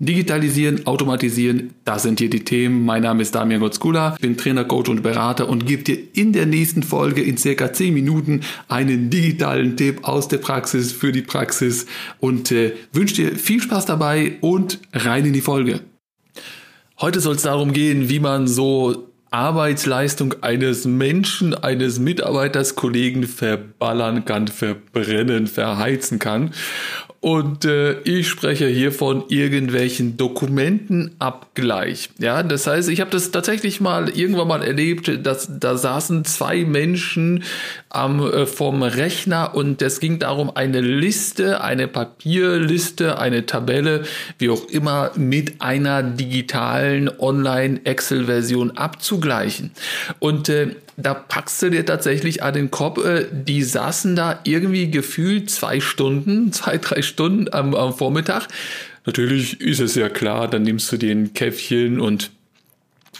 Digitalisieren, automatisieren, das sind hier die Themen. Mein Name ist Damian Gotzkula, bin Trainer, Coach und Berater und gebe dir in der nächsten Folge in circa 10 Minuten einen digitalen Tipp aus der Praxis für die Praxis und äh, wünsche dir viel Spaß dabei und rein in die Folge. Heute soll es darum gehen, wie man so Arbeitsleistung eines Menschen, eines Mitarbeiters, Kollegen verballern kann, verbrennen, verheizen kann. Und äh, ich spreche hier von irgendwelchen Dokumentenabgleich. Ja, das heißt, ich habe das tatsächlich mal irgendwann mal erlebt, dass da saßen zwei Menschen am äh, vom Rechner und es ging darum, eine Liste, eine Papierliste, eine Tabelle, wie auch immer, mit einer digitalen Online-Excel-Version abzugleichen. Und äh, da packst du dir tatsächlich an den Kopf, äh, die saßen da irgendwie gefühlt zwei Stunden, zwei, drei Stunden am, am Vormittag. Natürlich ist es ja klar, dann nimmst du dir ein Käffchen und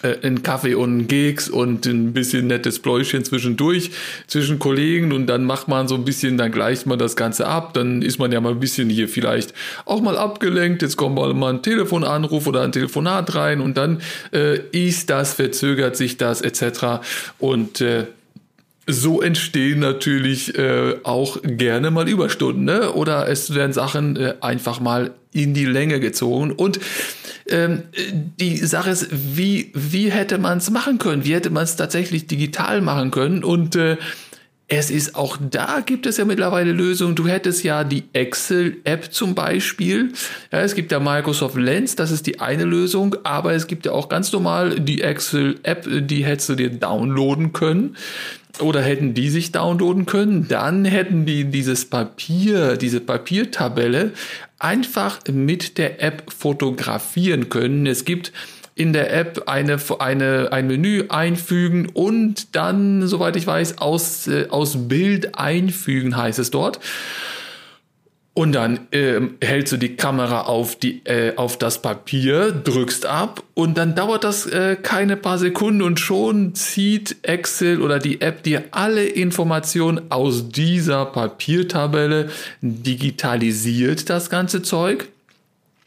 äh, einen Kaffee und einen Keks und ein bisschen nettes Pläuschen zwischendurch zwischen Kollegen und dann macht man so ein bisschen, dann gleicht man das Ganze ab, dann ist man ja mal ein bisschen hier vielleicht auch mal abgelenkt, jetzt kommt mal, mal ein Telefonanruf oder ein Telefonat rein und dann äh, ist das, verzögert sich das etc. Und äh, so entstehen natürlich äh, auch gerne mal Überstunden ne? oder es werden Sachen äh, einfach mal in die Länge gezogen und ähm, die Sache ist, wie, wie hätte man es machen können? Wie hätte man es tatsächlich digital machen können? Und äh, es ist auch da gibt es ja mittlerweile Lösungen. Du hättest ja die Excel-App zum Beispiel. Ja, es gibt ja Microsoft Lens, das ist die eine Lösung, aber es gibt ja auch ganz normal die Excel-App, die hättest du dir downloaden können oder hätten die sich downloaden können, dann hätten die dieses Papier, diese Papiertabelle einfach mit der App fotografieren können. Es gibt in der App eine, eine, ein Menü einfügen und dann, soweit ich weiß, aus, äh, aus Bild einfügen heißt es dort. Und dann äh, hältst du die Kamera auf, die, äh, auf das Papier, drückst ab und dann dauert das äh, keine paar Sekunden und schon zieht Excel oder die App dir alle Informationen aus dieser Papiertabelle, digitalisiert das ganze Zeug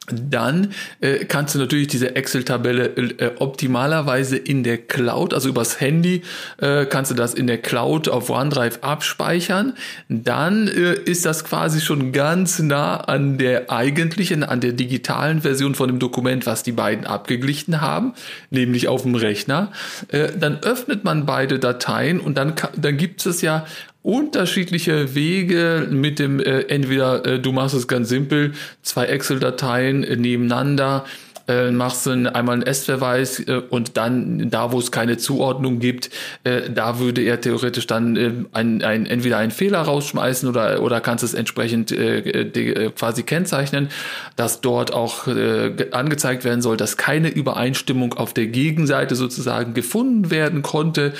dann äh, kannst du natürlich diese Excel-Tabelle äh, optimalerweise in der Cloud, also übers Handy, äh, kannst du das in der Cloud auf OneDrive abspeichern. Dann äh, ist das quasi schon ganz nah an der eigentlichen, an der digitalen Version von dem Dokument, was die beiden abgeglichen haben, nämlich auf dem Rechner. Äh, dann öffnet man beide Dateien und dann, dann gibt es ja unterschiedliche Wege mit dem äh, entweder äh, du machst es ganz simpel, zwei Excel-Dateien äh, nebeneinander, äh, machst du einmal einen S-Verweis äh, und dann da, wo es keine Zuordnung gibt, äh, da würde er theoretisch dann äh, ein, ein, entweder einen Fehler rausschmeißen oder, oder kannst es entsprechend äh, de, äh, quasi kennzeichnen, dass dort auch äh, angezeigt werden soll, dass keine Übereinstimmung auf der Gegenseite sozusagen gefunden werden konnte.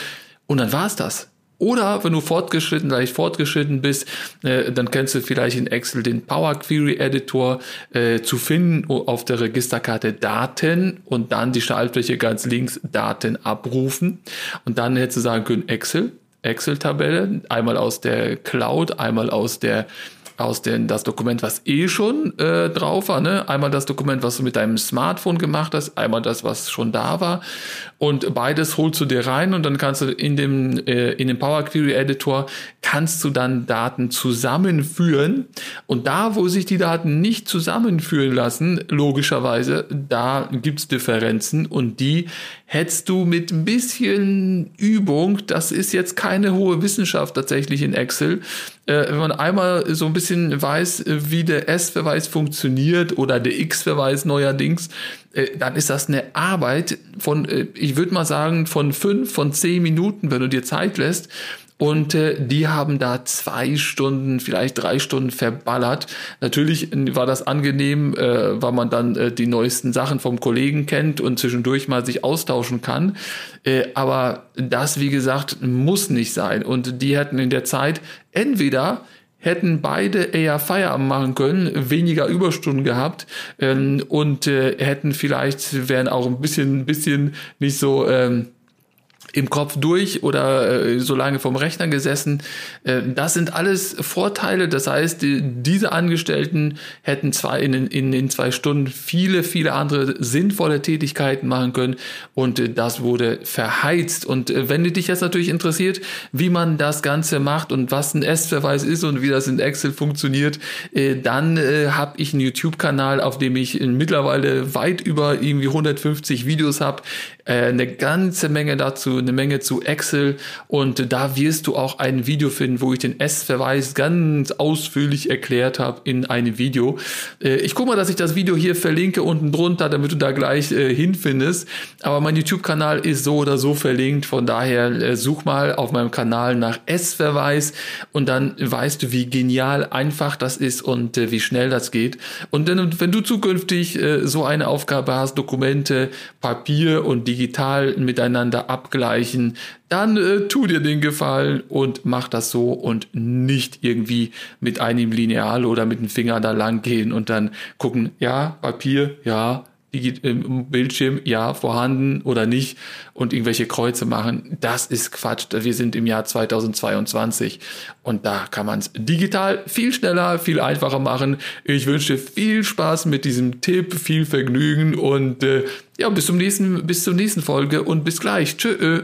Und dann war es das. Oder wenn du fortgeschritten, leicht fortgeschritten bist, äh, dann kennst du vielleicht in Excel den Power Query Editor äh, zu finden auf der Registerkarte Daten und dann die Schaltfläche ganz links Daten abrufen. Und dann hättest du sagen können Excel, Excel-Tabelle, einmal aus der Cloud, einmal aus der aus den, das Dokument, was eh schon äh, drauf war. Ne? Einmal das Dokument, was du mit deinem Smartphone gemacht hast, einmal das, was schon da war. Und beides holst du dir rein und dann kannst du in dem, äh, in dem Power Query Editor kannst du dann Daten zusammenführen. Und da, wo sich die Daten nicht zusammenführen lassen, logischerweise, da gibt's Differenzen und die hättest du mit ein bisschen Übung, das ist jetzt keine hohe Wissenschaft tatsächlich in Excel, äh, wenn man einmal so ein bisschen weiß, wie der S-Verweis funktioniert oder der X-Verweis neuerdings, äh, dann ist das eine Arbeit von, äh, ich würde mal sagen, von fünf, von zehn Minuten, wenn du dir Zeit lässt. Und äh, die haben da zwei Stunden, vielleicht drei Stunden verballert. Natürlich war das angenehm, äh, weil man dann äh, die neuesten Sachen vom Kollegen kennt und zwischendurch mal sich austauschen kann. Äh, aber das, wie gesagt, muss nicht sein. Und die hätten in der Zeit entweder hätten beide eher Feierabend machen können, weniger Überstunden gehabt ähm, und äh, hätten vielleicht, wären auch ein bisschen, bisschen nicht so... Ähm, im Kopf durch oder äh, so lange vom Rechner gesessen. Äh, das sind alles Vorteile. Das heißt, die, diese Angestellten hätten zwar in, in den zwei Stunden viele, viele andere sinnvolle Tätigkeiten machen können und äh, das wurde verheizt. Und äh, wenn dich jetzt natürlich interessiert, wie man das Ganze macht und was ein S-Verweis ist und wie das in Excel funktioniert, äh, dann äh, habe ich einen YouTube-Kanal, auf dem ich mittlerweile weit über irgendwie 150 Videos habe, eine ganze Menge dazu, eine Menge zu Excel und da wirst du auch ein Video finden, wo ich den S-Verweis ganz ausführlich erklärt habe in einem Video. Äh, ich gucke mal, dass ich das Video hier verlinke unten drunter, damit du da gleich äh, hinfindest. Aber mein YouTube-Kanal ist so oder so verlinkt, von daher äh, such mal auf meinem Kanal nach S-Verweis und dann weißt du, wie genial einfach das ist und wie schnell das geht. Und dann, wenn du zukünftig so eine Aufgabe hast, Dokumente, Papier und digital miteinander abgleichen, dann äh, tu dir den Gefallen und mach das so und nicht irgendwie mit einem Lineal oder mit dem Finger da lang gehen und dann gucken, ja, Papier, ja, im Bildschirm, ja, vorhanden oder nicht und irgendwelche Kreuze machen, das ist Quatsch. Wir sind im Jahr 2022 und da kann man es digital viel schneller, viel einfacher machen. Ich wünsche viel Spaß mit diesem Tipp, viel Vergnügen und äh, ja, bis zum nächsten, bis zur nächsten Folge und bis gleich. Tschö.